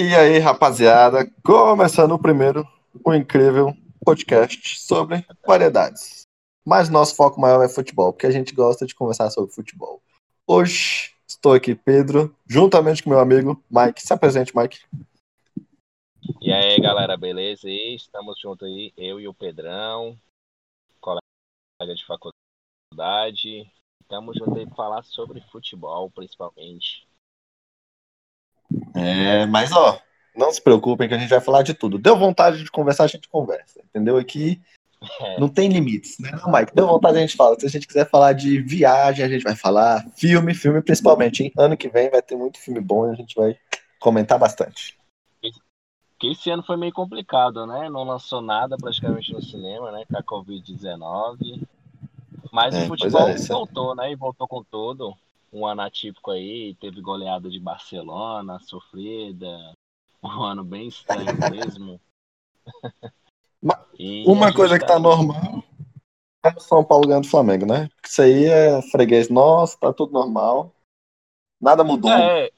E aí, rapaziada, começando o primeiro, o incrível podcast sobre variedades. Mas nosso foco maior é futebol, porque a gente gosta de conversar sobre futebol. Hoje estou aqui, Pedro, juntamente com meu amigo Mike. Se apresente, Mike. E aí, galera, beleza? Estamos juntos aí, eu e o Pedrão, colega de faculdade. Estamos juntos aí para falar sobre futebol, principalmente. É, mas ó, não se preocupem que a gente vai falar de tudo. Deu vontade de conversar, a gente conversa, entendeu? Aqui é. não tem limites, né? Não, Mike, deu vontade a gente fala. Se a gente quiser falar de viagem, a gente vai falar. Filme, filme principalmente, hein? Ano que vem vai ter muito filme bom e a gente vai comentar bastante. Que esse ano foi meio complicado, né? Não lançou nada praticamente no cinema, né? Com a Covid-19. Mas é, o futebol é, voltou, né? E voltou com tudo um ano atípico aí, teve goleada de Barcelona, sofrida, um ano bem estranho mesmo. uma coisa que tá normal é o São Paulo ganhando do Flamengo, né? Isso aí é freguês nosso, tá tudo normal. Nada mudou. É,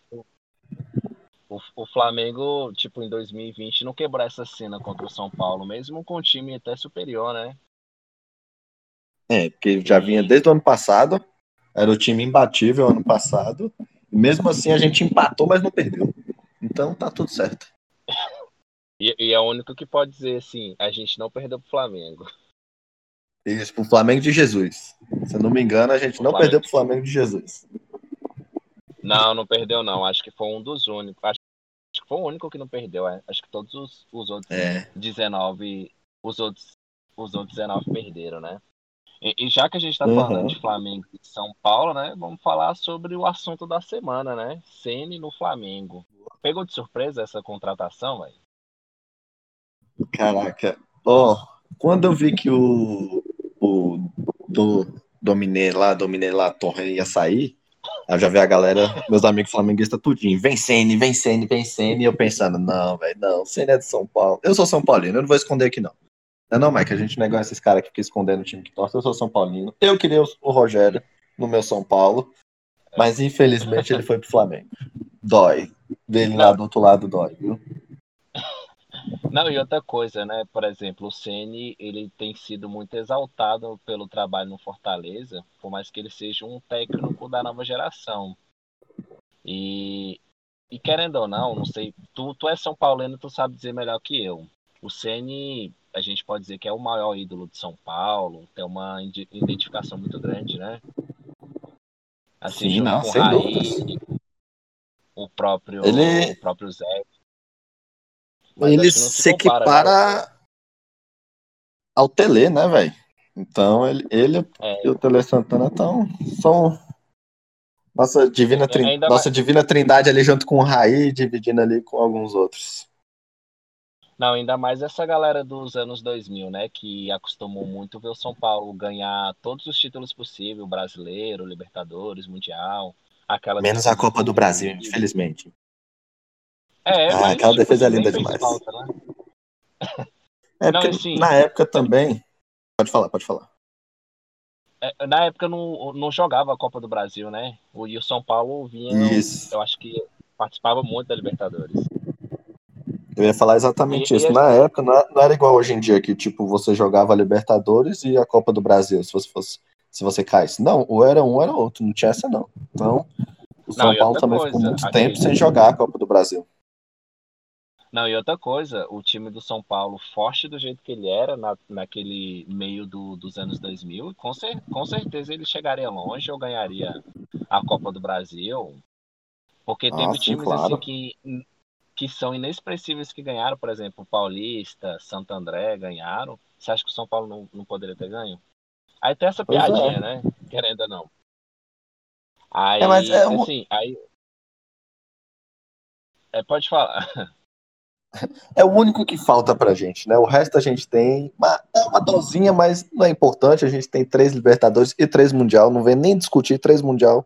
o, o Flamengo, tipo, em 2020 não quebrou essa cena contra o São Paulo, mesmo com um time até superior, né? É, porque já vinha desde o ano passado era o time imbatível ano passado. E mesmo assim a gente empatou, mas não perdeu. Então tá tudo certo. E, e é o único que pode dizer assim, a gente não perdeu pro Flamengo. Isso, pro Flamengo de Jesus. Se eu não me engano, a gente o não Flamengo... perdeu pro Flamengo de Jesus. Não, não perdeu não. Acho que foi um dos únicos. Acho que foi o único que não perdeu. É. Acho que todos os, os outros é. 19, os outros, os outros 19 perderam, né? E, e já que a gente está uhum. falando de Flamengo e São Paulo, né? Vamos falar sobre o assunto da semana, né? Ceni no Flamengo. Pegou de surpresa essa contratação, velho? Caraca. Ó, oh, quando eu vi que o, o do Dominei lá, Dominei lá, Torre ia sair, eu já vi a galera, meus amigos flamenguistas, tudinho. Vem Ceni, vem Ceni, vem Ceni. E eu pensando, não, velho, não, Ceni é de São Paulo. Eu sou São Paulino, eu não vou esconder aqui, não. Não, não, Mike, a gente não é esses caras que ficam escondendo o time que torce. Eu sou São Paulino. Eu queria o Rogério no meu São Paulo, mas infelizmente ele foi pro Flamengo. Dói. Dele lá do outro lado dói, viu? Não, e outra coisa, né? Por exemplo, o Ceni ele tem sido muito exaltado pelo trabalho no Fortaleza, por mais que ele seja um técnico da nova geração. E, e querendo ou não, não sei, tu, tu é São Paulino, tu sabe dizer melhor que eu. O Ceni pode dizer que é o maior ídolo de São Paulo, tem uma identificação muito grande, né? Assim, Sim, não, sem Raí, o próprio, ele... o próprio Zé. Mas ele se, se compara, equipara né? ao Tele, né, velho? Então ele, ele é. e o Tele Santana estão são nossa divina, nossa divina trindade ali junto com o Raí, dividindo ali com alguns outros. Não, ainda mais essa galera dos anos 2000, né? Que acostumou muito ver o São Paulo ganhar todos os títulos possíveis, brasileiro, Libertadores, Mundial. Aquela Menos a Copa do Brasil, infelizmente. É, ah, mas, aquela tipo, defesa é linda demais. Falta, né? É, não, assim, na época também. Pode falar, pode falar. É, na época não, não jogava a Copa do Brasil, né? E o São Paulo vinha. Isso. Eu acho que participava muito da Libertadores. Eu ia falar exatamente e, isso. E Na época, não era igual hoje em dia, que tipo, você jogava a Libertadores e a Copa do Brasil, se você fosse. Se você caísse. Não, ou era um ou era outro, não tinha essa não. Então, o São não, Paulo também coisa, ficou muito tempo sem jogar a Copa do Brasil. Não, e outra coisa, o time do São Paulo, forte do jeito que ele era na, naquele meio do, dos anos 2000, com, cer com certeza ele chegaria longe ou ganharia a Copa do Brasil. Porque teve ah, sim, times claro. assim que que são inexpressíveis que ganharam, por exemplo, Paulista, Santo André ganharam. Você acha que o São Paulo não, não poderia ter ganho? Aí tem essa piadinha, é. né? Querendo ou não. Aí, é, mas é um... assim, aí. É, pode falar. É o único que falta pra gente, né? O resto a gente tem uma, é uma dozinha, mas não é importante. A gente tem três Libertadores e três Mundial. Não vem nem discutir, três Mundial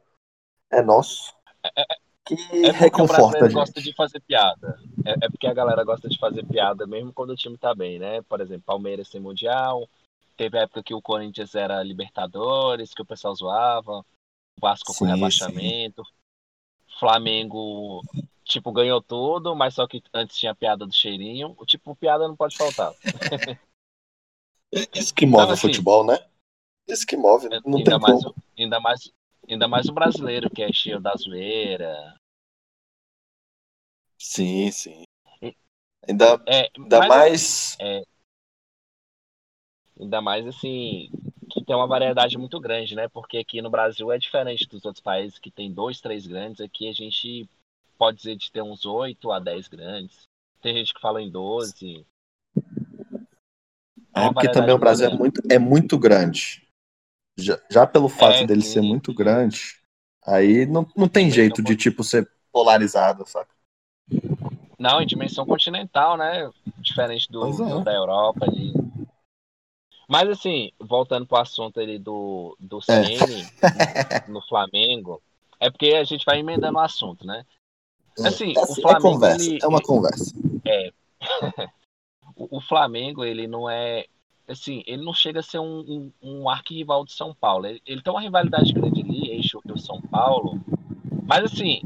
é nosso. É, é que é reconforta a gente. gosta de fazer piada. É, é, porque a galera gosta de fazer piada mesmo quando o time tá bem, né? Por exemplo, Palmeiras sem Mundial. Teve época que o Corinthians era Libertadores, que o pessoal zoava. Vasco sim, com rebaixamento. Sim. Flamengo tipo, ganhou tudo, mas só que antes tinha piada do cheirinho. O tipo, piada não pode faltar. Isso que move então, assim, o futebol, né? Isso que move, não ainda tem mais, como. Ainda mais, ainda mais o brasileiro, que é cheio da zoeira. Sim, sim. Ainda, é, ainda mais. É, ainda mais assim, que tem uma variedade muito grande, né? Porque aqui no Brasil é diferente dos outros países que tem dois, três grandes. Aqui a gente pode dizer de ter uns oito a dez grandes. Tem gente que fala em doze. É, é porque também o Brasil é muito, é muito grande. Já, já pelo fato é, dele sim. ser muito grande, aí não, não tem jeito de tipo ser polarizado, saca? Não, em dimensão continental, né? Diferente do, é. da Europa ali. Mas assim, voltando pro assunto ali do, do Ceni é. no, no, Flamengo, é porque a gente vai emendando o assunto, né? É, assim, é, assim, o Flamengo, é conversa, ele, é uma conversa. É. o, o Flamengo, ele não é assim, ele não chega a ser um, um, um arquirrival de São Paulo. Ele, ele, tem uma rivalidade grande ali, eixo do São Paulo. Mas assim,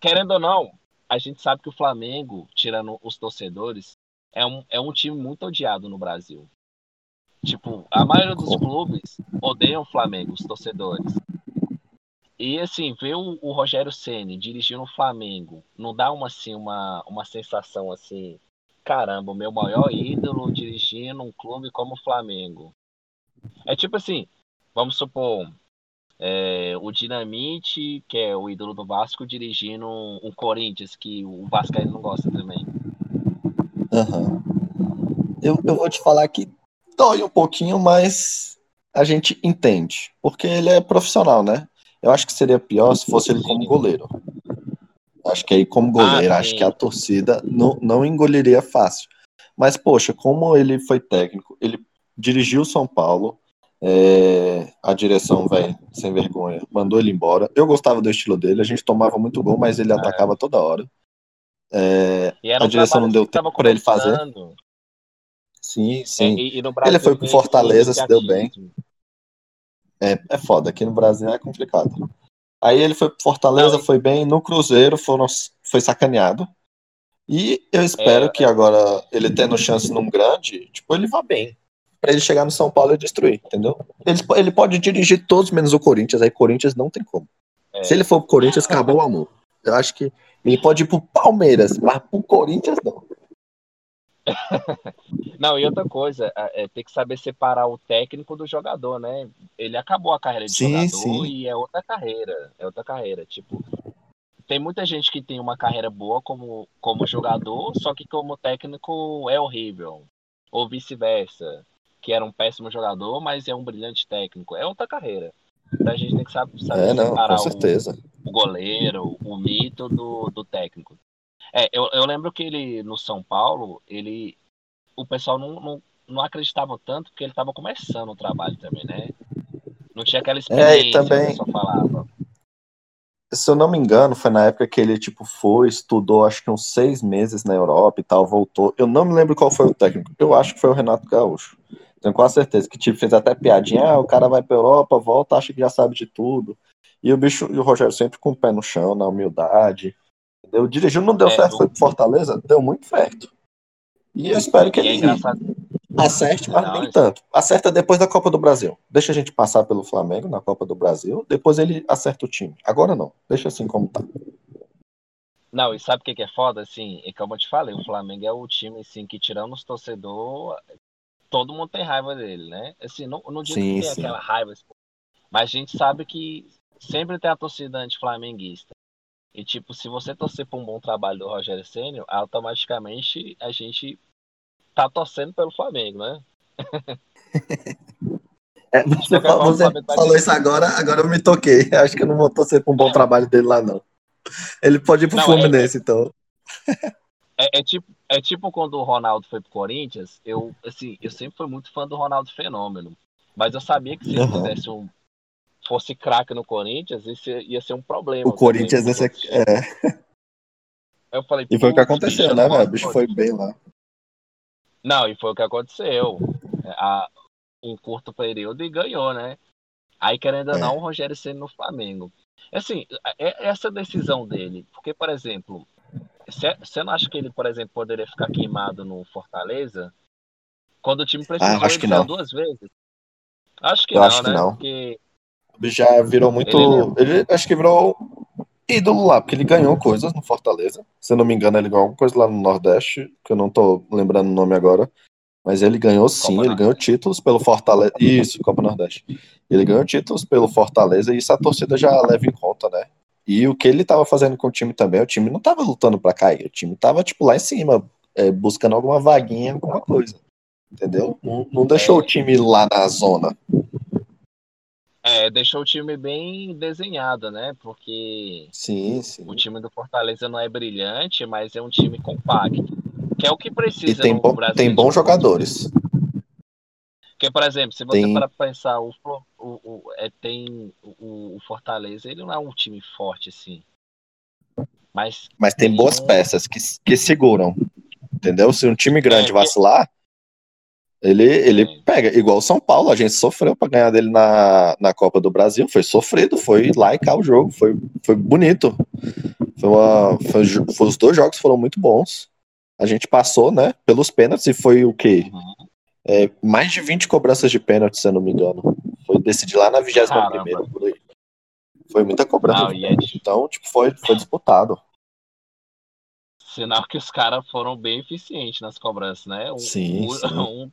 querendo ou não, a gente sabe que o Flamengo, tirando os torcedores, é um, é um time muito odiado no Brasil. Tipo, a maioria dos clubes odeiam o Flamengo, os torcedores. E assim, ver o, o Rogério Ceni dirigindo o Flamengo não dá uma assim uma, uma sensação assim caramba, o meu maior ídolo dirigindo um clube como o Flamengo. É tipo assim, vamos supor, é, o Dinamite, que é o ídolo do Vasco, dirigindo um, um Corinthians, que o Vasco aí não gosta também. Uhum. Eu, eu vou te falar que dói um pouquinho, mas a gente entende. Porque ele é profissional, né? Eu acho que seria pior se fosse ele como goleiro. Acho que aí, como goleiro, ah, acho que a torcida não, não engoliria fácil. Mas, poxa, como ele foi técnico, ele dirigiu São Paulo, é, a direção, velho, sem vergonha, mandou ele embora. Eu gostava do estilo dele, a gente tomava muito gol, mas ele é. atacava toda hora. É, a direção não deu tempo para ele fazer. Sim, sim. É, e, e Brasil, ele foi pro Fortaleza, se deu bem. É, é foda, aqui no Brasil é complicado. Aí ele foi pro Fortaleza, Não, foi bem. No Cruzeiro foram, foi sacaneado. E eu espero é, que agora, ele tendo chance num grande, tipo, ele vá bem. Pra ele chegar no São Paulo e destruir, entendeu? Ele, ele pode dirigir todos menos o Corinthians, aí Corinthians não tem como. É. Se ele for pro Corinthians, acabou o amor. Eu acho que ele pode ir pro Palmeiras, mas pro Corinthians não. Não, e outra coisa, é, tem que saber separar o técnico do jogador, né? Ele acabou a carreira de sim, jogador sim. e é outra carreira. É outra carreira. Tipo, tem muita gente que tem uma carreira boa como, como jogador, só que como técnico é horrível. Ou vice-versa. Que era um péssimo jogador, mas é um brilhante técnico. É outra carreira. Então a gente tem que saber, saber é, não, separar o, o, goleiro, o mito do, do técnico. É, eu, eu lembro que ele, no São Paulo, ele. O pessoal não, não, não acreditava tanto porque ele estava começando o trabalho também, né? Não tinha aquela é, experiência é, também, que falava. Se eu não me engano, foi na época que ele, tipo, foi, estudou acho que uns seis meses na Europa e tal, voltou. Eu não me lembro qual foi o técnico. Eu acho que foi o Renato Gaúcho. Tenho quase certeza que tipo, fez até piadinha, ah, o cara vai pra Europa, volta, acha que já sabe de tudo. E o bicho, e o Rogério sempre com o pé no chão, na humildade. Entendeu? Dirigiu, não deu é, certo, foi pro Fortaleza, deu muito certo. E eu espero que é ele acerte, mas não, nem tanto. Acerta depois da Copa do Brasil. Deixa a gente passar pelo Flamengo na Copa do Brasil, depois ele acerta o time. Agora não, deixa assim como tá. Não, e sabe o que, é foda? Assim, é como eu te falei, o Flamengo é o time assim, que tirando os torcedores, todo mundo tem raiva dele, né? Assim, não, não digo sim, que tem sim. aquela raiva, mas a gente sabe que sempre tem a torcida anti-flamenguista. E, tipo, se você torcer por um bom trabalho do Rogério Sênior, automaticamente a gente tá torcendo pelo Flamengo, né? É, você, falou, você falou isso agora, agora eu me toquei. Acho que eu não vou torcer por um bom trabalho dele lá, não. Ele pode ir pro não, Fluminense, é, então. É, é, tipo, é tipo quando o Ronaldo foi pro Corinthians, eu, assim, eu sempre fui muito fã do Ronaldo Fenômeno. Mas eu sabia que se ele uhum. fizesse um, fosse craque no Corinthians, isso ia ser um problema. O Corinthians esse é. Eu falei, e foi o que aconteceu, né, velho? O bicho foi bem lá. Não, e foi o que aconteceu. A, um curto período e ganhou, né? Aí, querendo ou é. não, o Rogério sendo no Flamengo. Assim, é, é essa decisão dele, porque, por exemplo, você não acha que ele, por exemplo, poderia ficar queimado no Fortaleza? Quando o time precisou, ah, acho que não. duas vezes. Acho que Eu não, acho que né? não. Porque Já virou muito. Ele acho que virou ídolo lá, porque ele ganhou coisas no Fortaleza. Se eu não me engano, ele ganhou alguma coisa lá no Nordeste, que eu não tô lembrando o nome agora. Mas ele ganhou sim, Copa ele ganhou títulos pelo Fortaleza. Isso, Copa Nordeste. Ele ganhou títulos pelo Fortaleza e isso a torcida já leva em conta, né? E o que ele tava fazendo com o time também, o time não tava lutando pra cair, o time tava, tipo, lá em cima, é, buscando alguma vaguinha, alguma coisa. Entendeu? Não, não deixou o time lá na zona. É, deixou o time bem desenhado, né? Porque Sim, sim. o time do Fortaleza não é brilhante, mas é um time compacto. Que é o que E precisa tem, no bom, Brasil. tem bons jogadores. Porque, por exemplo, se você Tem- para pensar, o, o, o- é, tem o, o Fortaleza, ele não é um time forte assim. Mas Mas tem Tem boas um- peças que, que seguram. Entendeu? Se um time grande É, vacilar, ele, ele pega. Igual o São Paulo, a gente sofreu pra ganhar dele na, na Copa do Brasil. Foi sofrido, foi lá e cá o jogo. Foi, foi bonito. Foi uma, foi, foi- os dois jogos foram muito bons. A gente passou, né? Pelos pênaltis e foi o quê? Uhum. É, mais de 20 cobranças de pênalti, se eu não me engano. Foi decidir lá na 21 Caramba. por aí. Foi muita cobrança. Não. Então, tipo, foi, foi disputado. Sinal que os caras foram bem eficientes nas cobranças, né? Um- Sim, um- sim. um-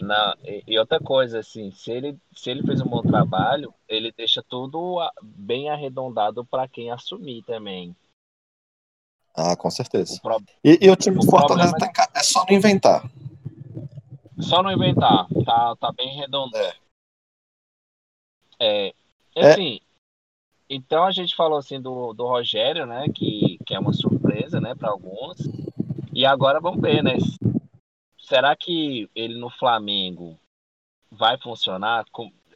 Não, e, outra coisa, assim, se ele, se ele fez um bom trabalho, ele deixa tudo bem arredondado para quem assumir também. Ah, com certeza. Pro- E, e o time do O Fortaleza problema tá é só não inventar. Só não inventar, tá, tá bem redondo. É. É, É. assim, então a gente falou assim do, do Rogério, né, que, que é uma surpresa, né, para alguns. E agora vamos ver, né? Será que ele no Flamengo vai funcionar?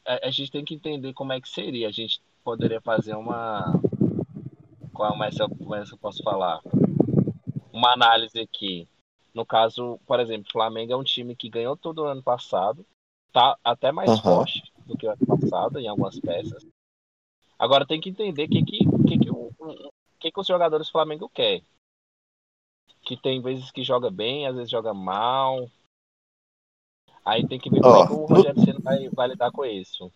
A, gente tem que entender como é que seria. A gente poderia fazer uma como é que eu, como que eu posso falar? Uma análise aqui. No caso, por exemplo, o Flamengo é um time que ganhou todo o ano passado, tá até mais Aham. forte do que o ano passado em algumas peças. Agora tem que entender o que, que, que, que, o que, que os jogadores do Flamengo querem. Que tem vezes que joga bem, às vezes joga mal. Aí tem que ver como é que o no- Rogério Ceni vai, vai lidar com isso.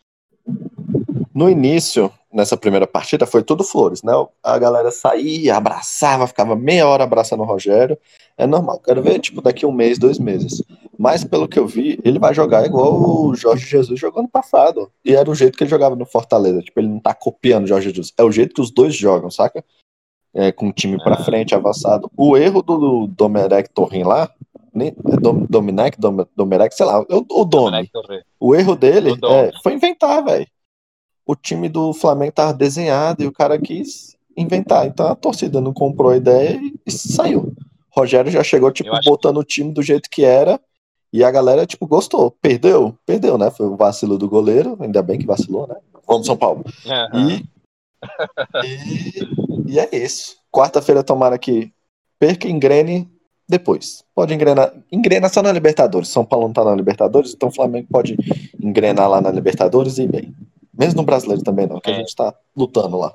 No início, nessa primeira partida, foi tudo flores, né? A galera saía, abraçava, ficava meia hora abraçando o Rogério. É normal. Quero ver, tipo, daqui um mês, dois meses. Mas, pelo que eu vi, ele vai jogar igual o Jorge Jesus jogou no passado. E era o jeito que ele jogava no Fortaleza. Tipo, ele não tá copiando o Jorge Jesus. É o jeito que os dois jogam, saca? É, com o time pra Ah. frente, avançado. O erro do Domenech Torrin lá, nem, é Dom, Domenech, Dom, Domenech, sei lá, o, o Domi. O erro dele é, foi inventar, velho. O time do Flamengo tava desenhado e o cara quis inventar. Então a torcida não comprou a ideia e, e saiu. Rogério já chegou, tipo, botando o time do jeito que era. E a galera, tipo, gostou. Perdeu? Perdeu, né? Foi o vacilo do goleiro. Ainda bem que vacilou, né? Vamos, São Paulo. Aham. E, e, e é isso. Quarta-feira, tomara que perca e engrene depois. Pode engrenar. Engrena só na Libertadores. São Paulo não tá na Libertadores, então o Flamengo pode engrenar lá na Libertadores e bem. Mesmo no brasileiro também não, que a É. gente tá lutando lá.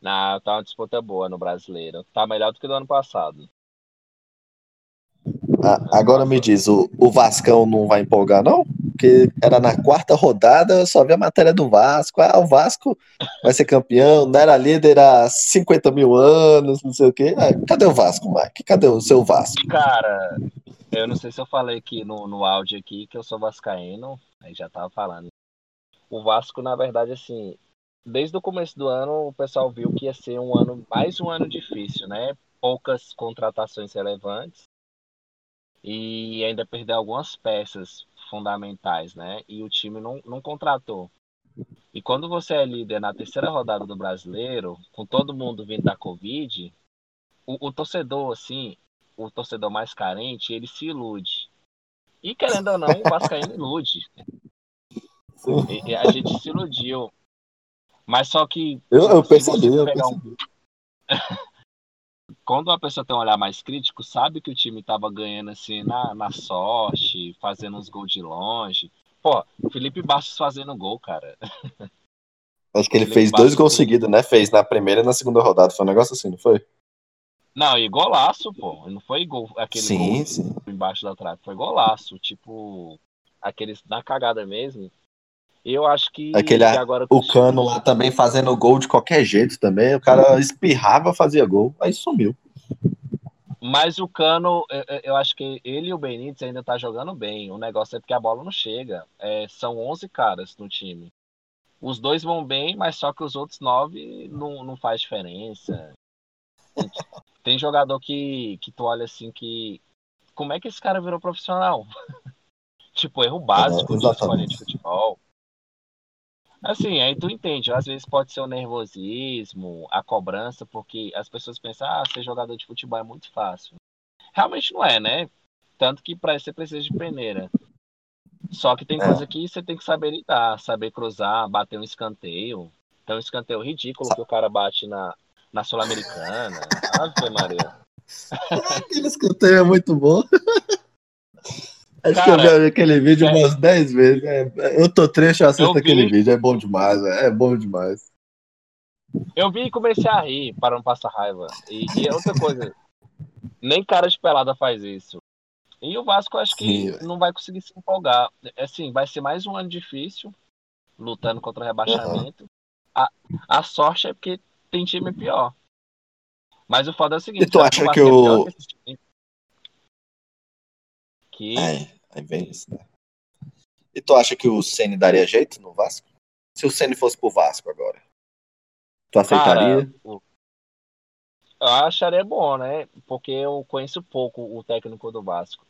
Não, tá uma disputa boa no brasileiro. Tá melhor do que do ano passado. A- agora me diz, o, o Vascão não vai empolgar, não? Porque era na quarta rodada, eu só vi a matéria do Vasco. Ah, o Vasco vai ser campeão, não era líder há 50 mil anos, não sei o quê. Ah, cadê o Vasco, Mike? Cadê o seu Vasco? Cara, eu não sei se eu falei aqui no, no áudio aqui que eu sou vascaíno, aí já tava falando. O Vasco, na verdade, assim, desde o começo do ano o pessoal viu que ia ser um ano, mais um ano difícil, né? Poucas contratações relevantes e ainda perdeu algumas peças fundamentais, né? E o time não, não contratou. E quando você é líder na terceira rodada do brasileiro, com todo mundo vindo da Covid, o, o torcedor, assim, o torcedor mais carente, ele se ilude. E querendo ou não, o Vascaíno ilude. E- a gente se iludiu. Mas só que. Eu, eu percebi, eu pegar um- percebi. Quando a pessoa tem um olhar mais crítico, sabe que o time tava ganhando assim na, na sorte, fazendo uns gols de longe. Pô, Felipe Bastos fazendo gol, cara. Acho que ele, Ele fez dois bateu. gols seguidos, né? Fez na primeira e na segunda rodada. Foi um negócio assim, não foi? Não, e golaço, pô. Não foi gol, aquele sim, gol sim. embaixo da trave. Foi golaço. Tipo, aqueles na cagada mesmo. Eu acho que, Aquele- que agora O Cano lá também fazendo gol de qualquer jeito também. O cara espirrava, fazia gol, aí sumiu. Mas o Cano, eu, eu- acho que ele e o Benítez ainda tá jogando bem. O negócio é porque a bola não chega. É, são 11 caras no time. Os dois vão bem, mas só que os outros nove não, não faz diferença. Tem jogador que, que tu olha assim que. Como é que esse cara virou profissional? tipo, erro básico É, de escolha de futebol. Assim, aí tu entende, às vezes pode ser o nervosismo, a cobrança, porque as pessoas pensam, ah, ser jogador de futebol é muito fácil. Realmente não é, né? Tanto que pra isso você precisa de peneira. Só que tem É. coisa que você tem que saber lidar, saber cruzar, bater um escanteio. Tem um escanteio ridículo que o cara bate na, na Sul-Americana. Ave Maria. Aquele escanteio é muito bom. Acho Cara, que eu vi aquele vídeo é- umas 10 vezes. É, eu tô triste, eu assisto Eu aquele vídeo. É bom demais, é, é bom demais. Eu vi e comecei a rir para não passar raiva. E, e é outra coisa, nem cara de pelada faz isso. E o Vasco acho que Sim, não vai conseguir se empolgar. Assim, vai ser mais um ano difícil, lutando contra o rebaixamento. A, a sorte é porque tem time pior. Mas o foda é o seguinte, E tu acha que é o- que É, aí vem isso, né? E tu acha que o Ceni daria jeito no Vasco? Se o Ceni fosse pro Vasco agora, tu aceitaria? Cara, eu acharia bom, né? Porque eu conheço pouco o técnico do Vasco.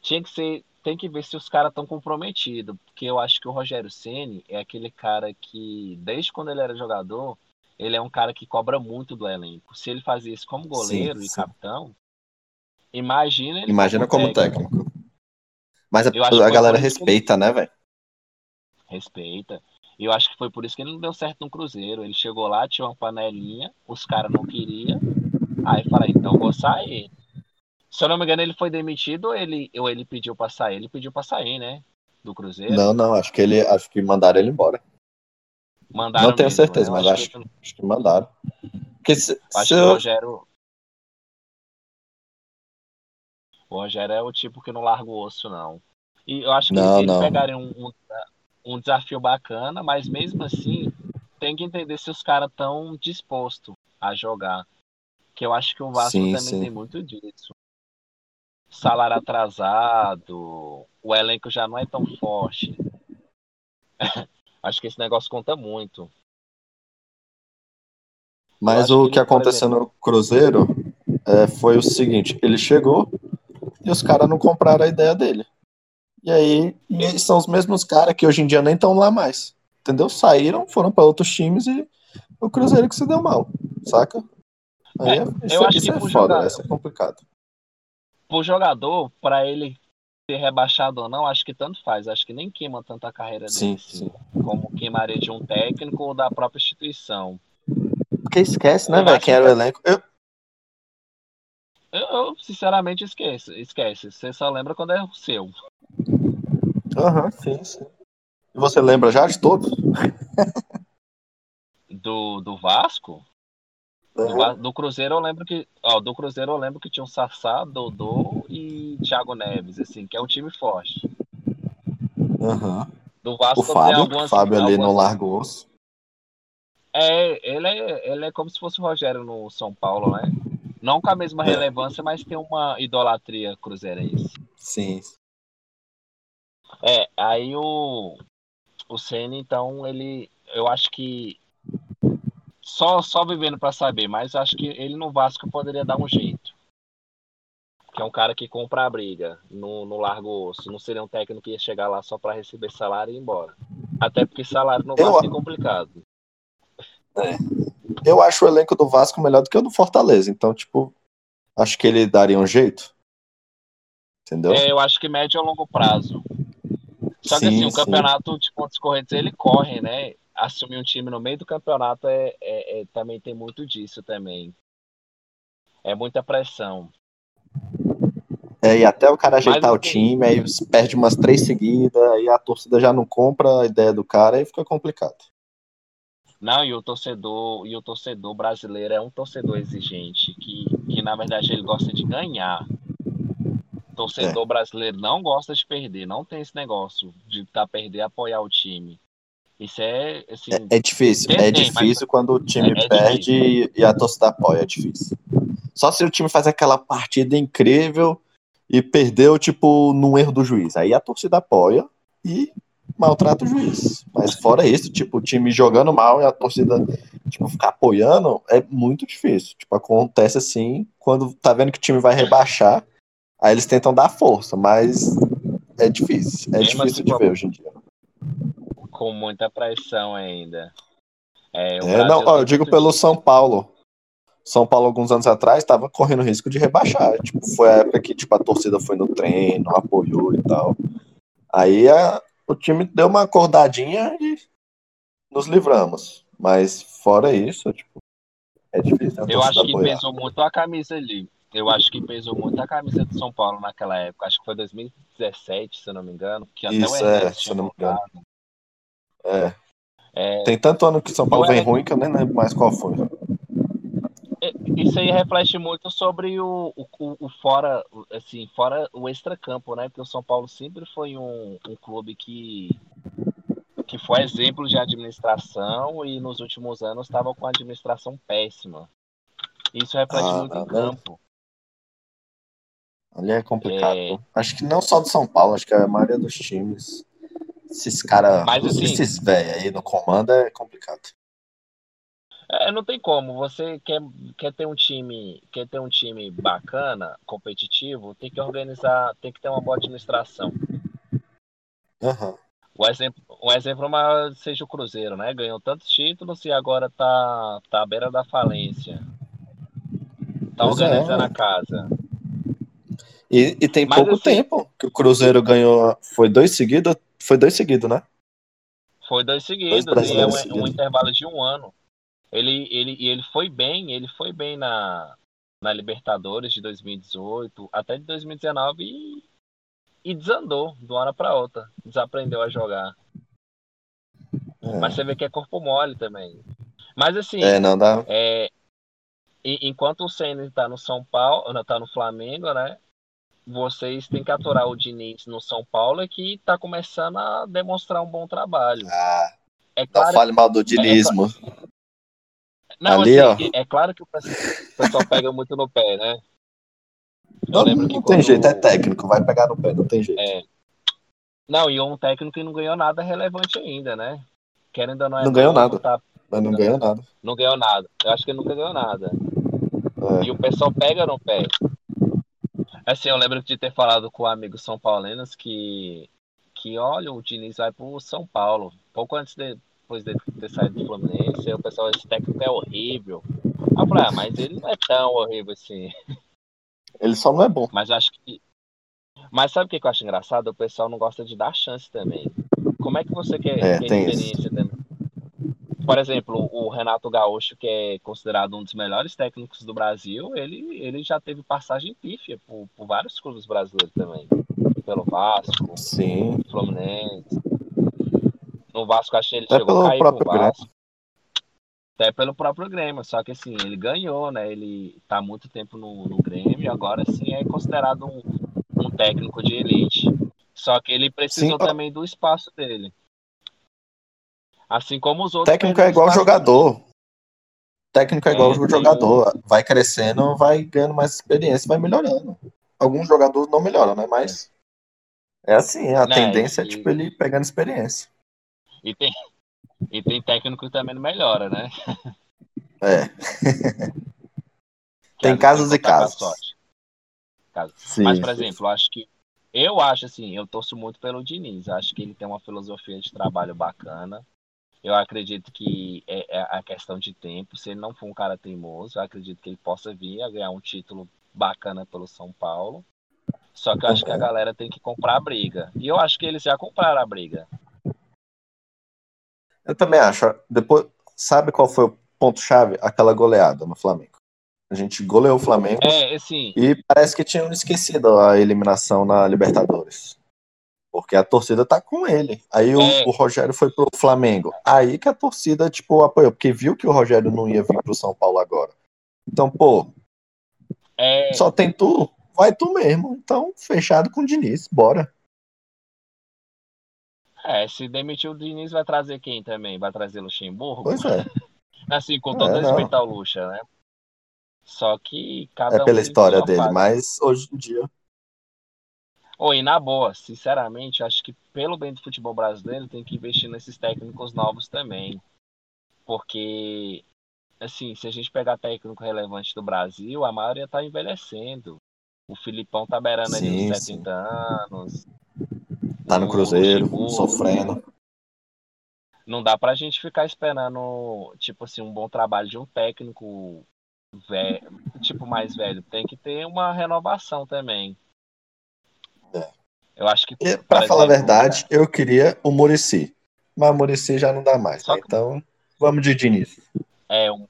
Tinha que ser, tem que ver se os caras estão comprometidos, porque eu acho que o Rogério Ceni é aquele cara que desde quando ele era jogador, ele é um cara que cobra muito do elenco. Se ele fazia isso como goleiro Sim, e sim. capitão, imagina ele Imagina como técnico. Mas a, acho a galera que ele- respeita, né, velho? Respeita. Eu acho que foi por isso que ele não deu certo no Cruzeiro. Ele chegou lá, tinha uma panelinha, os caras não queriam. Aí falei, então vou sair. Se eu não me engano, ele foi demitido ou ele, ou ele pediu pra sair? Ele pediu pra sair, né? Do Cruzeiro. Não, não, acho que ele acho que mandaram ele embora. Mandaram não tenho mesmo, certeza, né? Mas acho, que, acho que mandaram. Porque se, acho se que o eu- Rogério. O Rogério é o tipo que não larga o osso, não. E eu acho que Não, eles não. pegarem um, um, um desafio bacana, mas mesmo assim, tem que entender se os caras estão dispostos a jogar. Que eu acho que o Vasco Sim, também sim. tem muito disso. Salário atrasado, o elenco já não é tão forte. acho que esse negócio conta muito. Mas o que que aconteceu no Cruzeiro é, foi o seguinte: ele chegou e os caras não compraram a ideia dele. E aí e são os mesmos caras que hoje em dia nem estão lá mais. Entendeu? Saíram, foram para outros times e o Cruzeiro que se deu mal, saca? Aí é, isso, eu acho isso que é foda, jogador- isso é complicado. Pro jogador, pra ele ser rebaixado ou não, acho que tanto faz. Acho que nem queima tanto a carreira dele Sim, sim. como queimaria de um técnico ou da própria instituição. Porque esquece, né, velho? Quem era o elenco. Eu, Eu, eu, sinceramente esqueço, esquece. Você só lembra quando é o seu. Aham, sim, sim. E você lembra já de todos? Do, do Vasco? Do, Va- do Cruzeiro eu lembro que. Ó, do Cruzeiro eu lembro que tinha um Sassá, Dodô e Thiago Neves, assim, que é um time forte. Aham. Do Vasco O Fábio, algumas. o Fábio ali algumas- no Largo Osso. É, ele é, ele é como se fosse o Rogério no São Paulo, né? Não com a mesma É. relevância, mas tem uma idolatria cruzeirense. Sim. É, aí o, o Senna, então, ele. Eu acho que. Só, só vivendo pra saber, mas acho que ele no Vasco poderia dar um jeito. Que é um cara que compra a briga no, no largo osso. Não seria um técnico que ia chegar lá só pra receber salário e ir embora. Até porque salário no Eu- Vasco é complicado. Eu acho o elenco do Vasco melhor do que o do Fortaleza. Então, tipo, acho que ele daria um jeito. Entendeu? É, eu acho que médio a longo prazo. Só que Sim, assim, o sim. campeonato de pontos corretos ele corre, né? Assumir um time no meio do campeonato é, é- é- também tem muito disso também. É muita pressão. É, e até o cara ajeitar Mas, o assim- time, aí perde umas três seguidas, aí a torcida já não compra a ideia do cara e fica complicado. Não, e o torcedor, e o torcedor brasileiro é um torcedor exigente, que, que na verdade ele gosta de ganhar. O torcedor é. brasileiro não gosta de perder, não tem esse negócio de tá perder apoiar o time. Isso é assim, é, é difícil, é tem, difícil quando o time é, é perde e, e a torcida apoia, é difícil. Só se o time faz aquela partida incrível e perdeu, tipo, num erro do juiz. Aí a torcida apoia e maltrata o juiz. Mas fora isso, tipo, o time jogando mal e a torcida, tipo, ficar apoiando é muito difícil. Tipo, acontece assim, quando tá vendo que o time vai rebaixar, aí eles tentam dar força, mas é difícil. É Mesmo difícil assim, de ver hoje em dia. Com muita pressão ainda. É, é não, ó, eu digo pelo São Paulo. São Paulo, alguns anos atrás, estava correndo risco de rebaixar. Tipo, foi a época que tipo, a torcida foi no treino, apoiou e tal. Aí a, o time deu uma acordadinha e nos livramos. Mas fora isso, tipo, é difícil. Eu acho que apoiar. pesou muito a camisa ali. Eu acho que pesou muito a camisa do São Paulo naquela época. Acho que foi 2017, se eu não me engano. Que até isso, o é, se eu não me engano. É. é. Tem tanto ano que São Paulo vem ruim que eu nem lembro mais qual foi. É, isso aí reflete muito sobre o, o, o, fora, assim, fora o extracampo, né? Porque o São Paulo sempre foi um, um clube que, que foi exemplo de administração e nos últimos anos estava com a administração péssima. Isso reflete ah, muito em campo. Ali é complicado. É... Acho que não só do São Paulo, acho que a maioria dos times. Esses caras, assim, esses velhos aí no comando é complicado. É, não tem como. Você quer, quer ter um time, quer ter um time bacana, competitivo, tem que organizar, tem que ter uma boa administração. Uhum. O exemplo, um exemplo maior seja o Cruzeiro, né? Ganhou tantos títulos e agora tá, tá à beira da falência. Tá pois é, organizando é. a casa. E, e tem Mas pouco assim, tempo que o Cruzeiro ganhou. Foi dois seguidos? Foi dois seguidos, né? Foi dois seguidos, dois e é um, um intervalo de um ano. Ele, ele, ele foi bem, ele foi bem na, na Libertadores de 2018 até de 2019 e, e desandou de uma hora para outra. Desaprendeu a jogar. É. Mas você vê que é corpo mole também. Mas assim, é, não dá. É, enquanto o Senna está no São Paulo, está no Flamengo, né? Vocês têm que aturar o Diniz no São Paulo é que está começando a demonstrar um bom trabalho. Ah, é claro, não fale mal do dinismo. É, não, Ali, assim, ó. é claro que o pessoal pega muito no pé, né? Eu não, lembro que não tem jeito, é técnico, vai pegar no pé, não tem jeito. É. Não, e um técnico que não ganhou nada relevante ainda, né? Querendo ou não é. Não ganhou nada. Tá... Mas não ganhou nada. Não ganhou nada. Eu acho que ele nunca ganhou nada. É. E o pessoal pega no pé. Assim, eu lembro de ter falado com amigos são paulinos que, que olha, o Diniz vai pro São Paulo. Pouco antes de, depois de ter saído do Fluminense, o pessoal, esse técnico é horrível. Aí eu falei, ah, mas ele não é tão horrível assim. Ele só não é bom. Mas acho que. Mas sabe o que eu acho engraçado? O pessoal não gosta de dar chance também. Como é que você quer, é, quer experiência isso. também? Por exemplo, o Renato Gaúcho, que é considerado um dos melhores técnicos do Brasil, ele, ele já teve passagem pífia por, por vários clubes brasileiros também. Pelo Vasco, Sim. Fluminense. No Vasco, acho que ele Até chegou a cair pro Vasco. Até pelo próprio Grêmio, só que assim, ele ganhou, né? Ele tá muito tempo no, no Grêmio e agora sim é considerado um, um técnico de elite. Só que ele precisou sim, também do espaço dele. Assim como os outros. Técnico é igual jogador. Dele. Técnico é igual é, jogador. Vai crescendo, vai ganhando mais experiência, vai melhorando. Alguns jogadores não melhoram, né? Mas é assim, a né, tendência e... é tipo ele pegando experiência. E tem, e tem técnico que também não melhora, né? É. tem casos e casos. casos. Sim, Mas, por exemplo, acho que eu acho assim, eu torço muito pelo Diniz. Acho que ele tem uma filosofia de trabalho bacana. Eu acredito que é, é, a questão de tempo. Se ele não for um cara teimoso, eu acredito que ele possa vir a ganhar um título bacana pelo São Paulo. Só que eu acho que a galera tem que comprar a briga. E eu acho que eles já compraram a briga. Eu também acho. Depois, sabe qual foi o ponto-chave? Aquela goleada no Flamengo. A gente goleou o Flamengo. É, sim. E parece que tinham esquecido a eliminação na Libertadores. Porque a torcida tá com ele. Aí o, É. o Rogério foi pro Flamengo. Aí que a torcida, tipo, apoiou, porque viu que o Rogério não ia vir pro São Paulo agora. Então, pô, É, só tem tu, vai tu mesmo. Então, fechado com o Diniz, bora. É, se demitir o Diniz, vai trazer quem também? Vai trazer Luxemburgo? Pois é. Assim, com todo É, respeito ao Luxa, né? Só que cada É um pela vive história dele, fase. mas hoje em dia. Oi, na boa, sinceramente, acho que pelo bem do futebol brasileiro tem que investir nesses técnicos novos também. Porque, assim, se a gente pegar técnico relevante do Brasil, a maioria tá envelhecendo. O Filipão tá beirando ali Sim, os sim. 70 anos. Tá no Cruzeiro, Luxemburgo. sofrendo. Não dá pra gente ficar esperando, tipo assim, um bom trabalho de um técnico velho, tipo mais velho. Tem que ter uma renovação também. É. Eu acho que, E, por pra falar a verdade, eu queria o Murici. Mas o Murici já não dá mais, né? que- Então, vamos de Diniz. É, o,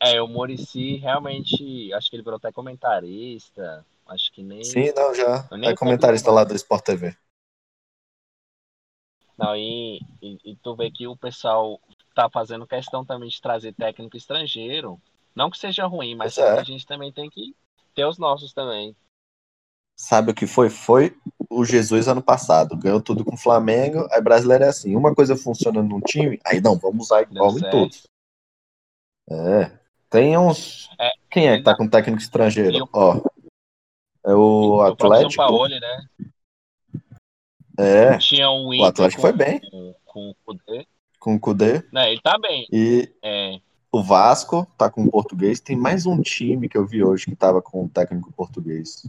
é, o Murici realmente, acho que ele virou até comentarista. Acho que nem. Sim, não, já. Eu É comentarista lá do Sport TV. Não, e, e, e tu vê que o pessoal tá fazendo questão também de trazer técnico estrangeiro. Não que seja ruim, mas é. a gente também tem que ter os nossos também. Sabe o que foi? Foi o Jesus ano passado. Ganhou tudo com o Flamengo. Aí brasileiro é assim: uma coisa funciona num time, aí não, vamos usar igual em todos. É. Tem uns. É, Quem é que tá com técnico estrangeiro? E o- Ó. É o o São Atlético. Paulo, né? É. Tinha um O Atlético com, foi bem com, com o Kudê. com o Kudê. Não, ele tá bem. E É, o Vasco tá com o português. Tem mais um time que eu vi hoje que tava com o técnico português.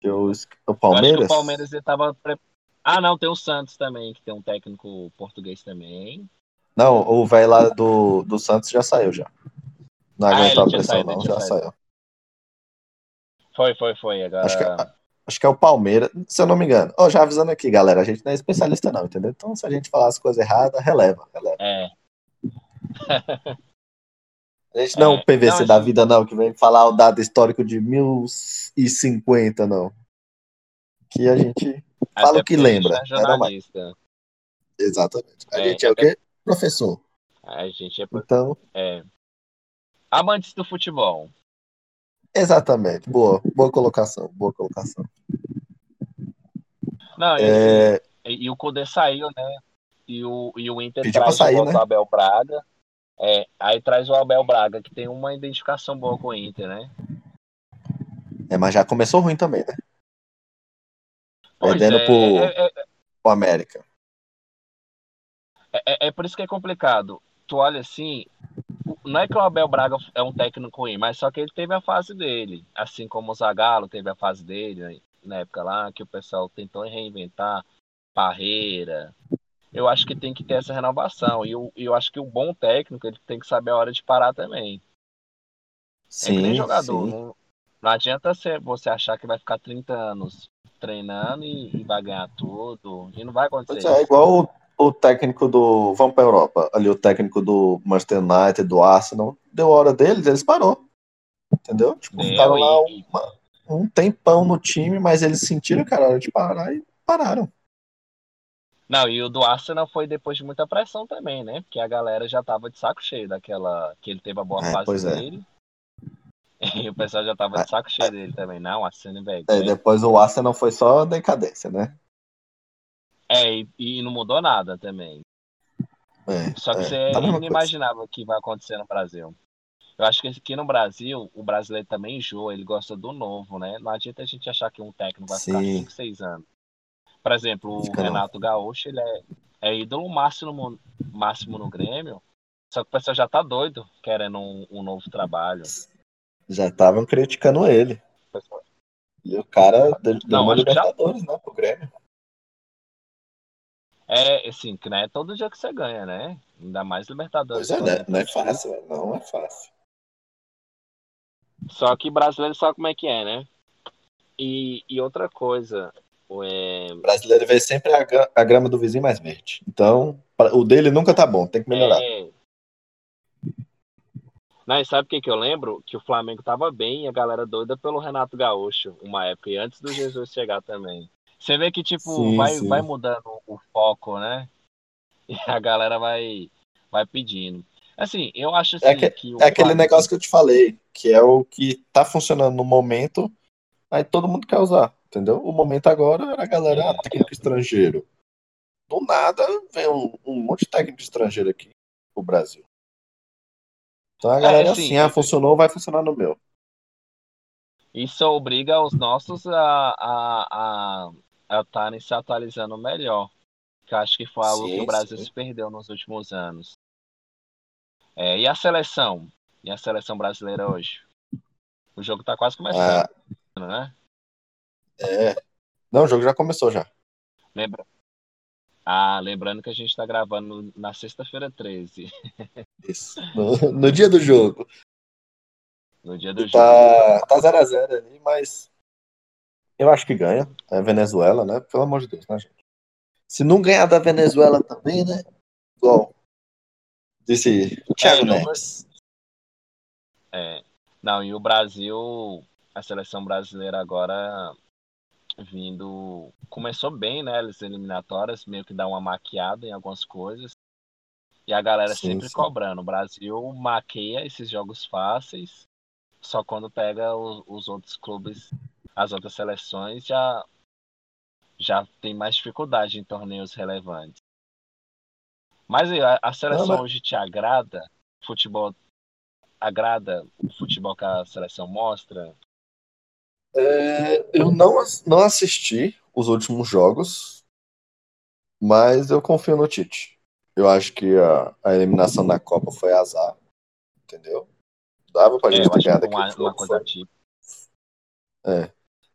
Eu... O eu Palmeiras? o Palmeiras ele tava. pre- Ah, não, tem o Santos também, que tem um técnico português também. Não, o velho lá do, do Santos já saiu já. Não Ah, aguentou a ele tinha pressão, saído, não. tinha Já saído. saiu. Foi, foi, foi. Agora. Acho que, acho que é o Palmeiras, se eu não me engano. Ó, já avisando aqui, galera, a gente não é especialista, não, entendeu? Então, se a gente falar as coisas erradas, releva, releva. É. A gente não é É, um PVC não, da vida, não, que vem falar o dado histórico de 1050, não. Que a gente. Fala o que porque a gente lembra, é mais. jornalista. Exatamente. A É, gente é o quê? Professor. A gente é, Então, é. Amantes do futebol. Exatamente. Boa, boa colocação, boa colocação. Não, e, É, e, e o Kudê saiu, né? E o, e o Inter Pediu traz sair, né? o Abel Braga. É, aí traz o Abel Braga, que tem uma identificação boa com o Inter, né? é, mas já começou ruim também, né? Pois Perdendo é, pro, é, é, pro América. é, é por isso que é complicado. Tu olha assim, não é que o Abel Braga é um técnico ruim, mas só que ele teve a fase dele. Assim como o Zagallo teve a fase dele, né, na época lá, que o pessoal tentou reinventar Parreira. Eu acho que tem que ter essa renovação. E eu, eu acho que o bom técnico ele tem que saber a hora de parar também. É Sim, jogador. sim. Não, não adianta você, você achar que vai ficar 30 anos treinando e, e vai ganhar tudo. E não vai acontecer. Pois é, igual o, técnico do. Vamos pra Europa. Ali, o técnico do Manchester United, do Arsenal. Deu hora deles, eles parou. Entendeu? Tipo, ficaram lá uma- um tempão no time, mas eles sentiram que era hora de parar e pararam. Não, e o do Arsenal foi depois de muita pressão também, né? Porque a galera já tava de saco cheio daquela. que ele teve a boa É, fase é. dele. E o pessoal já tava de saco cheio dele também. Não, Arsenal, velho. É, depois o Arsenal foi só decadência, né? É, e, e não mudou nada também. É, Só que é, você a mesma inimaginável o que vai acontecer no Brasil. Eu acho que aqui no Brasil, o brasileiro também enjoa, ele gosta do novo, né? Não adianta a gente achar que um técnico vai ficar Sim. 5, 6 anos. Por exemplo, o não. Renato Gaúcho, ele é, é ídolo máximo, no- máximo no Grêmio, só que o pessoal já tá doido querendo um, um novo trabalho. Já estavam criticando ele. E o cara deu, Não, uma que já- Libertadores, né, pro Grêmio. É, assim, que não é todo dia que você ganha, né? Ainda mais Libertadores. Pois é, né? Não é fácil, né? não é fácil. Só que brasileiro sabe como é que é, né? E, e outra coisa, é, O brasileiro vê sempre a, a grama do vizinho mais verde. Então, o dele nunca tá bom, tem que melhorar. É. Não, e sabe o que, que eu lembro? Que o Flamengo tava bem e a galera doida pelo Renato Gaúcho, uma época, e antes do Jesus chegar também. Você vê que, tipo, Sim, vai, sim. vai mudando o foco, né? E a galera vai, vai pedindo. Assim, eu acho assim, É, que o é aquele negócio que eu te falei, que é o que tá funcionando no momento, aí todo mundo quer usar, entendeu? O momento agora era a galera, É. ah, técnico estrangeiro. Do nada vem um, um monte de técnico estrangeiro aqui pro Brasil. Então a galera é assim, assim, ah, funcionou, vai funcionar no meu. Isso obriga os nossos a a a estarem se atualizando melhor. Que eu acho que foi algo Sim, que o Brasil sim. se perdeu nos últimos anos. É, e a seleção? E a seleção brasileira hoje? O jogo tá quase começando, Ah, né? é. Não, o jogo já começou já. Lembra? Ah, lembrando que a gente tá gravando na sexta-feira 13, Isso. No, no dia do jogo. no dia do jogo. Tá, tá 0x0 ali, mas eu acho que ganha. É Venezuela, né? Pelo amor de Deus, né, gente? Se não ganhar da Venezuela também, né? Igual disse Thiago É, Neves. É. Não, e o Brasil, a seleção brasileira agora vindo. Começou bem, né? As eliminatórias, meio que dá uma maquiada em algumas coisas. E a galera Sim, sempre sim. cobrando. O Brasil maqueia esses jogos fáceis, só quando pega os, os outros clubes, as outras seleções, já, já tem mais dificuldade em torneios relevantes. Mas a, a seleção Não, mas- hoje te agrada? Futebol agrada o futebol que a seleção mostra? É, eu não, não assisti os últimos jogos, mas eu confio no Tite. Eu acho que a, a eliminação da Copa foi azar, entendeu? Dava pra É, gente eu ter ganhado uma, uma coisa foi- típica.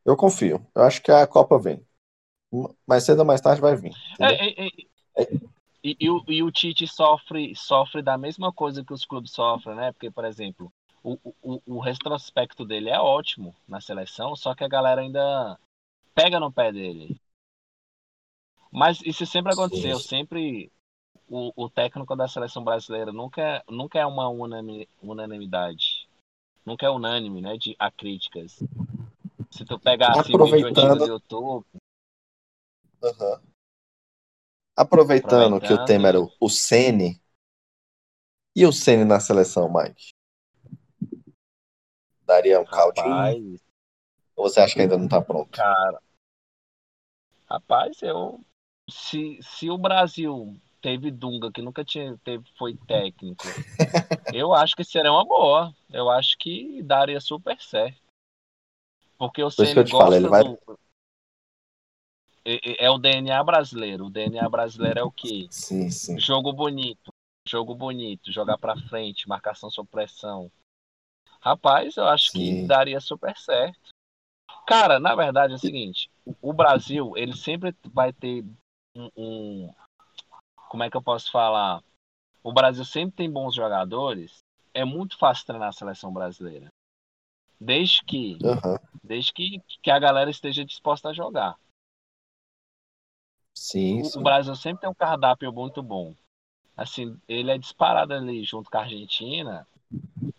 Eu confio. Eu acho que a Copa vem. Mais cedo ou mais tarde vai vir. entendeu? É, é, é, e, e o, e o Tite sofre, sofre da mesma coisa que os clubes sofrem, né? Porque, por exemplo, o, o, o retrospecto dele é ótimo na seleção, só que a galera ainda pega no pé dele. Mas isso sempre aconteceu, Sim, sempre o, o técnico da seleção brasileira nunca, é- nunca é uma unani- unanimidade. Nunca é unânime, né? De, a críticas. Se tu pegar assim, Aproveitando- do YouTube, Aham. Aproveitando, que o Aproveitando. tema era o, Ceni. E o Ceni na seleção, Mike? Daria um caldinho? Ou você acha que ainda não tá pronto? Cara, rapaz, eu. Se, se o Brasil teve Dunga, que nunca tinha, teve, foi técnico, eu acho que seria uma boa. Eu acho que daria super certo. Porque o que Ceni falo, gosta ele vai-. É, é- é o DNA brasileiro. O DNA brasileiro é o quê? Sim, sim. Jogo bonito. Jogo bonito. Jogar pra frente. Marcação sob pressão. Rapaz, eu acho que Sim. daria super certo. Cara, na verdade é o seguinte: o Brasil, ele sempre vai ter um, um- Como é que eu posso falar? O Brasil sempre tem bons jogadores. É muito fácil treinar a seleção brasileira. Desde que, Aham. desde que, que a galera esteja disposta a jogar. Sim, O, sim. o Brasil sempre tem um cardápio muito bom. Assim, ele é disparado ali junto com a Argentina.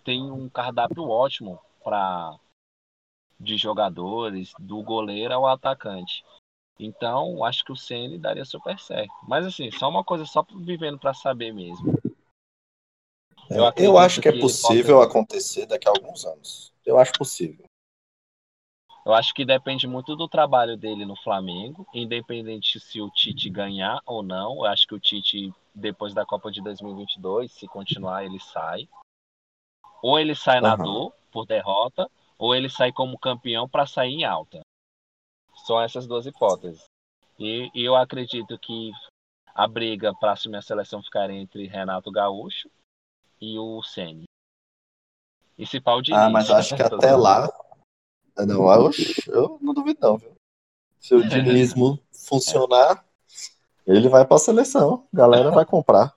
Tem um cardápio ótimo para de jogadores, do goleiro ao atacante. Então, acho que o CN daria super certo. Mas assim, só uma coisa só vivendo para saber mesmo. É, eu Eu, acredito acho que é possível acontecer daqui a alguns anos. Eu acho possível. Eu acho que depende muito do trabalho dele no Flamengo, independente se o Tite ganhar ou não. Eu acho que o Tite, depois da Copa de 2022, se continuar, ele sai. Ou ele sai na Aham. dor, por derrota, ou ele sai como campeão para sair em alta. São essas duas hipóteses. E, e eu acredito que a briga para assumir a seleção ficaria entre Renato Gaúcho e o Ceni. E se pau de Ah, mas eu acho que até lá. Não, eu, eu não duvido, não, viu? Se o dinismo funcionar, ele vai pra seleção. A galera vai comprar.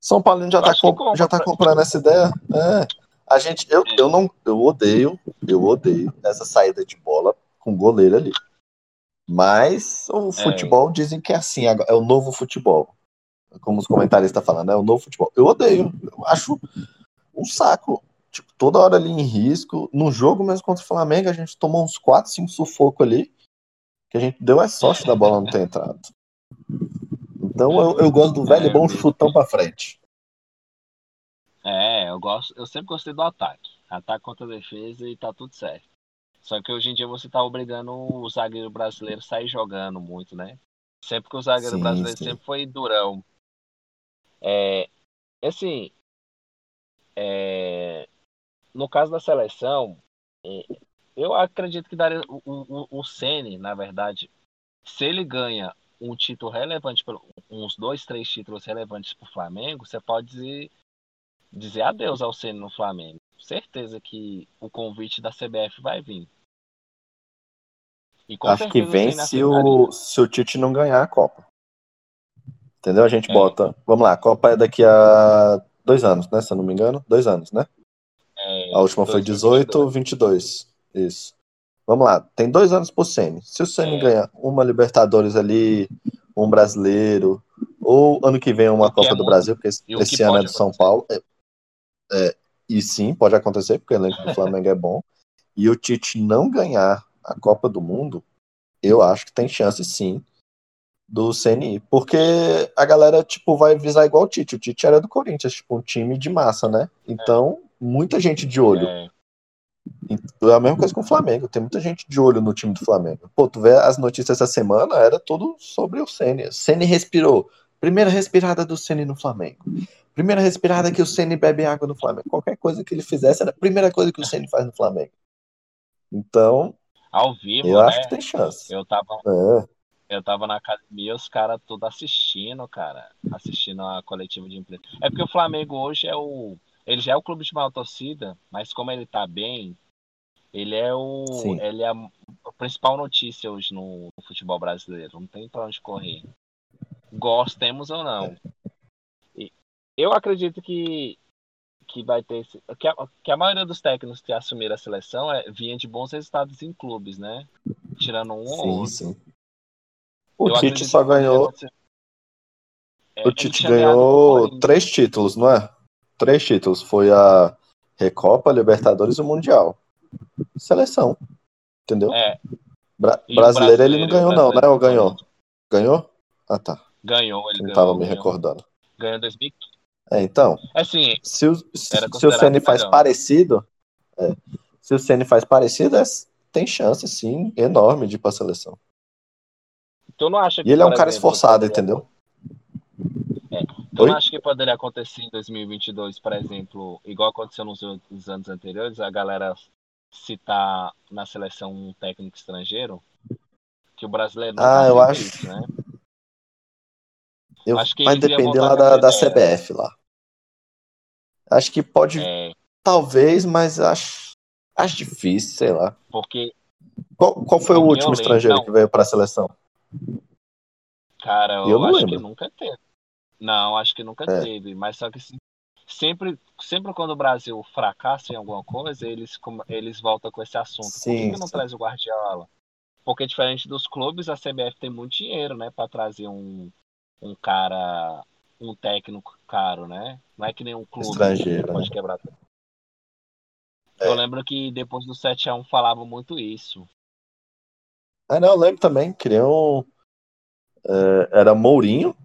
São Paulo já tá, compra, já tá pra- comprando essa ideia. É. A gente, eu, eu não, eu odeio, eu odeio essa saída de bola com goleiro ali. Mas o futebol dizem que é assim, é o novo futebol. Como os comentaristas estão falando, é o novo futebol. Eu odeio, eu acho um saco. Tipo, toda hora ali em risco. No jogo mesmo contra o Flamengo, a gente tomou uns 4, 5 sufocos ali. que a gente deu a sorte da bola não ter entrado. Então eu, eu gosto do velho é, bom chutão pra frente. É, eu gosto, eu sempre gostei do ataque. Ataque contra a defesa e tá tudo certo. Só que hoje em dia você tá obrigando o zagueiro brasileiro a sair jogando muito, né? Sempre que o zagueiro sim, brasileiro sim. sempre foi durão. É, assim, é, no caso da seleção, é, eu acredito que daria o, o, o Ceni, na verdade, se ele ganha um título relevante, uns dois, três títulos relevantes para o Flamengo, você pode dizer, dizer adeus ao Ceni no Flamengo. Certeza que o convite da CBF vai vir. Acho que vem se o, se o Tite não ganhar a Copa. Entendeu? A gente é. bota. Vamos lá, a Copa é daqui a dois anos, né? Se eu não me engano, dois anos, né? É, a última foi 18, 22. Isso. Vamos lá, tem dois anos pro Ceni. Se o Ceni é. ganhar uma Libertadores ali, um brasileiro, ou ano que vem uma o Copa é do Brasil, porque esse, ano é do acontecer. São Paulo. É, é, e sim, pode acontecer, porque o elenco do Flamengo é bom. E o Tite não ganhar a Copa do Mundo, eu acho que tem chance sim do CNI. Porque a galera, tipo, vai visar igual o Tite. O Tite era do Corinthians, tipo, um time de massa, né? Então, muita gente de olho. É. é a mesma coisa com o Flamengo. Tem muita gente de olho no time do Flamengo. Pô, tu vê as notícias essa semana, era tudo sobre o Ceni. Ceni respirou. Primeira respirada do Ceni no Flamengo. Primeira respirada que o Ceni bebe água no Flamengo. Qualquer coisa que ele fizesse era a primeira coisa que o Ceni faz no Flamengo. Então, ao vivo, eu né? acho que tem chance. Eu tava, é. Eu tava na academia, os caras tudo assistindo, cara, assistindo a coletiva de imprensa. É porque o Flamengo hoje é o, ele já é o clube de maior torcida, mas como ele tá bem, ele é o, Sim. ele é a, principal notícia hoje no, futebol brasileiro. Não tem para onde correr. Gostemos ou não. E eu acredito que que vai ter que a, que a maioria dos técnicos que assumiram a seleção é, vinha de bons resultados em clubes, né? Tirando um sim, ou outro. Sim. O Tite só ganhou. É, o Tite ganhou três títulos, não é? Três títulos. Foi a Recopa, Libertadores e o Mundial. Seleção. Entendeu? É. Bra brasileiro, ele não ganhou, não, né? Ou ganhou? Ganhou? Ah, tá. Ganhou, ele não ganhou. tava me recordando. Ganhou em 2015. É, então. Assim, se o, se o Ceni faz parecido, é, se o Ceni faz parecido, é, tem chance, sim, enorme de ir pra seleção. Tu não acha que, e ele é um cara esforçado, poderia... entendeu? É. Tu Oi? não acha que poderia acontecer em 2022, por exemplo, igual aconteceu nos, nos anos anteriores, a galera citar na seleção um técnico estrangeiro? Que o brasileiro não ah, eu acho... Isso, né? Eu, acho que vai depender lá da, da CBF lá. Acho que pode. É... Talvez, mas acho, acho difícil, sei lá. Porque. Qual, qual foi o último estrangeiro que veio para a seleção? Cara, eu, eu acho lembro. que nunca teve. Não, acho que nunca é. teve. Mas só que sempre, sempre quando o Brasil fracassa em alguma coisa, eles, eles voltam com esse assunto. Sim, Por que, que não traz o Guardiola? Porque diferente dos clubes, a CBF tem muito dinheiro, né, para trazer um, um cara um técnico caro, né? Não é que nem um clube Estrangeiro, que pode né? quebrar. É. Eu lembro que depois do 7x1 falava muito isso. Ah, não, eu lembro também. Queriam. É, era Mourinho,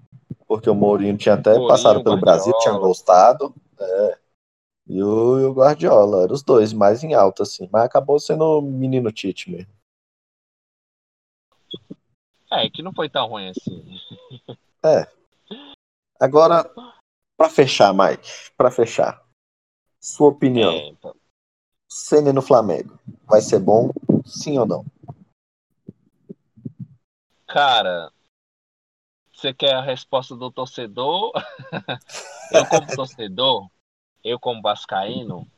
porque o Mourinho tinha até Mourinho, passado pelo Guardiola. Brasil, tinha gostado. É, e, o, e o Guardiola, eram os dois mais em alta, assim. Mas acabou sendo o menino Tite mesmo. É, que não foi tão ruim assim. É. Agora, para fechar, Mike, para fechar, sua opinião. É, então. Ceni no Flamengo, vai ser bom, sim ou não? Cara, você quer a resposta do torcedor? eu como torcedor, eu como vascaíno,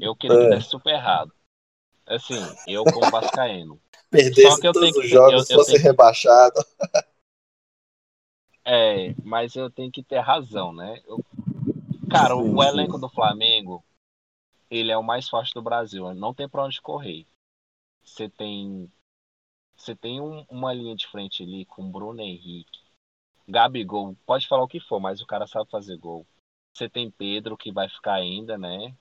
eu queria é. que desse super errado. Assim, eu como vascaíno. Perdesse Só que eu todos tenho os jogos, eu, eu fosse tenho... rebaixado. É, mas eu tenho que ter razão, né? Eu, cara, o elenco do Flamengo, ele é o mais forte do Brasil. Não tem pra onde correr. Você tem. Você tem um, uma linha de frente ali com Bruno Henrique. Gabigol, pode falar o que for, mas o cara sabe fazer gol. Você tem Pedro, que vai ficar ainda, né?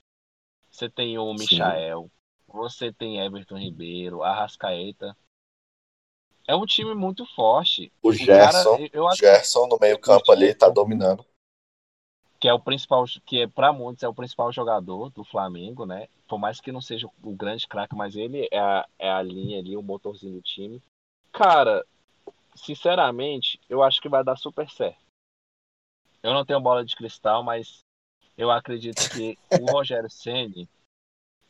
Você tem o Michael. Sim. Você tem Everton Ribeiro, Arrascaeta. é um time muito forte. O Gerson, cara, eu acho Gerson no meio-campo ali tá dominando. Que é o principal, que é, para muitos é o principal jogador do Flamengo, né? Por mais que não seja o grande craque, mas ele é a, é a linha ali, o motorzinho do time. Cara, sinceramente, eu acho que vai dar super certo. Eu não tenho bola de cristal, mas eu acredito que o Rogério Ceni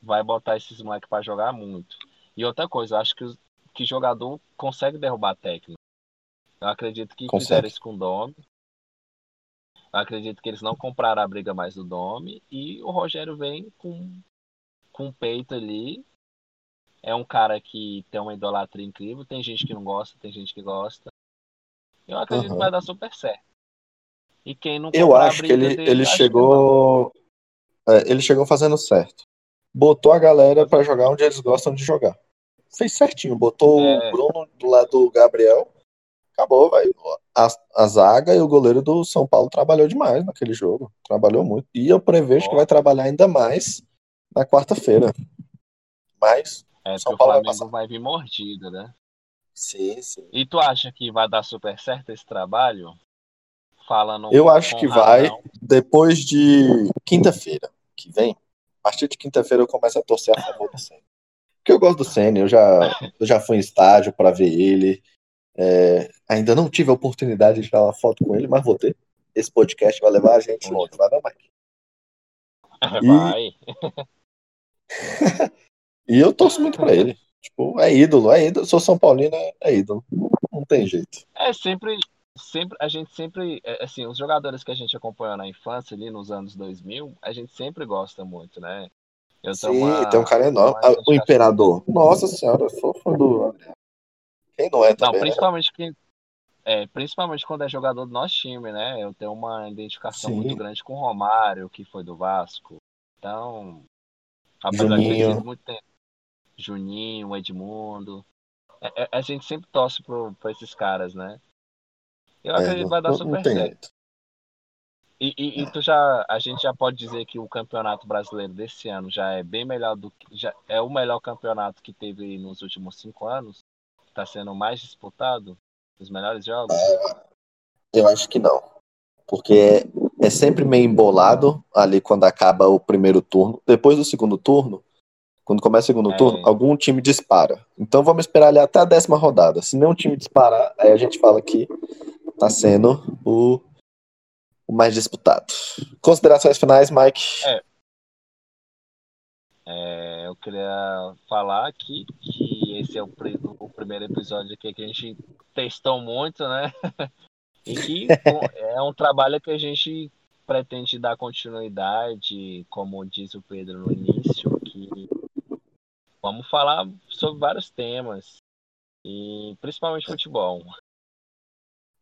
vai botar esses moleques para jogar muito. E outra coisa, eu acho que, que jogador consegue derrubar técnico. Eu acredito que consegue. fizeram isso com o Domi. Eu acredito que eles não compraram a briga mais do Domi. E o Rogério vem com, com o peito ali. É um cara que tem uma idolatria incrível. Tem gente que não gosta, tem gente que gosta. Eu acredito uhum. que vai dar super certo. E quem não Eu acho que ele, dele, ele chegou. É, ele chegou fazendo certo. Botou a galera para jogar onde eles gostam de jogar. Fez certinho. Botou é... o Bruno do lado do Gabriel. Acabou, vai. A, a, zaga e o goleiro do São Paulo trabalhou demais naquele jogo. Trabalhou muito. E eu prevejo que vai trabalhar ainda mais na quarta-feira. Mas. É, São Paulo o Flamengo vai, vai vir mordido, né? Sim, sim. E tu acha que vai dar super certo esse trabalho? falando. Eu acho que vai depois de quinta-feira que vem. A partir de quinta-feira eu começo a torcer a favor do Senna. Porque eu gosto do Senna, eu já, eu já fui em estádio para ver ele. É, ainda não tive a oportunidade de tirar uma foto com ele, mas vou ter. Esse podcast vai levar a gente longe, vai não, Mike? Vai. e eu torço muito para ele. Tipo, é ídolo, é ídolo. Sou São Paulino, é ídolo. Não tem jeito. É sempre, sempre a gente sempre é, assim os jogadores que a gente acompanhou na infância ali nos anos 2000 a gente sempre gosta muito né eu Sim, uma, tem um cara enorme ah, o imperador nossa senhora eu sou fã do quem não é também, não né? principalmente quem é, principalmente quando é jogador do nosso time né eu tenho uma identificação Sim. muito grande com o Romário que foi do Vasco então apesar Juninho. de muito tempo Juninho Edmundo é, é, a gente sempre torce para esses caras né eu é, acredito que vai dar não, super não certo. E, e, e, tu já, a gente já pode dizer que o campeonato brasileiro desse ano já é bem melhor do que. Já é o melhor campeonato que teve nos últimos cinco anos? Está sendo mais disputado? Os melhores jogos? Eu acho que não. Porque é, sempre meio embolado ali quando acaba o primeiro turno. Depois do segundo turno, quando começa o segundo é. turno, algum time dispara. Então vamos esperar ali até a décima rodada. Se nenhum time disparar, aí a gente fala que está sendo o, o, mais disputado. Considerações finais, Mike? É. É, eu queria falar aqui que esse é o, o, primeiro episódio aqui que a gente testou muito, né? e que é um trabalho que a gente pretende dar continuidade, como diz o Pedro no início, que vamos falar sobre vários temas, e principalmente futebol.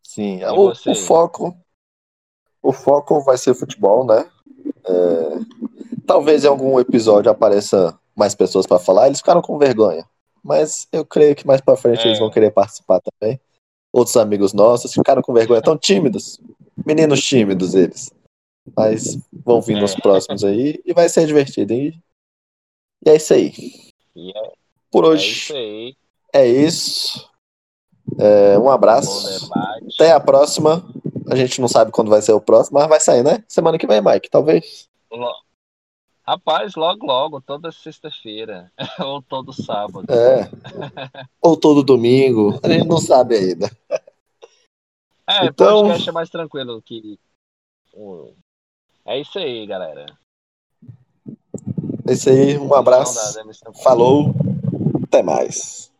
Sim, o, o, foco o foco vai ser futebol, né? É, talvez em algum episódio apareça mais pessoas para falar. Eles ficaram com vergonha, mas eu creio que mais para frente é. eles vão querer participar também. Outros amigos nossos ficaram com vergonha, tão tímidos, meninos tímidos eles. Mas vão vir nos é. próximos aí e vai ser divertido. E, e é isso aí. É, Por hoje. É isso. É. É, um abraço. Até a próxima. A gente não sabe quando vai ser o próximo, mas vai sair, né? Semana que vem, Mike, talvez. Rapaz, logo, logo, toda sexta-feira. Ou todo sábado. É. Ou todo domingo. A gente não sabe ainda. É, então... podcast é mais tranquilo que. É isso aí, galera. É isso aí, um abraço. Falou, até mais.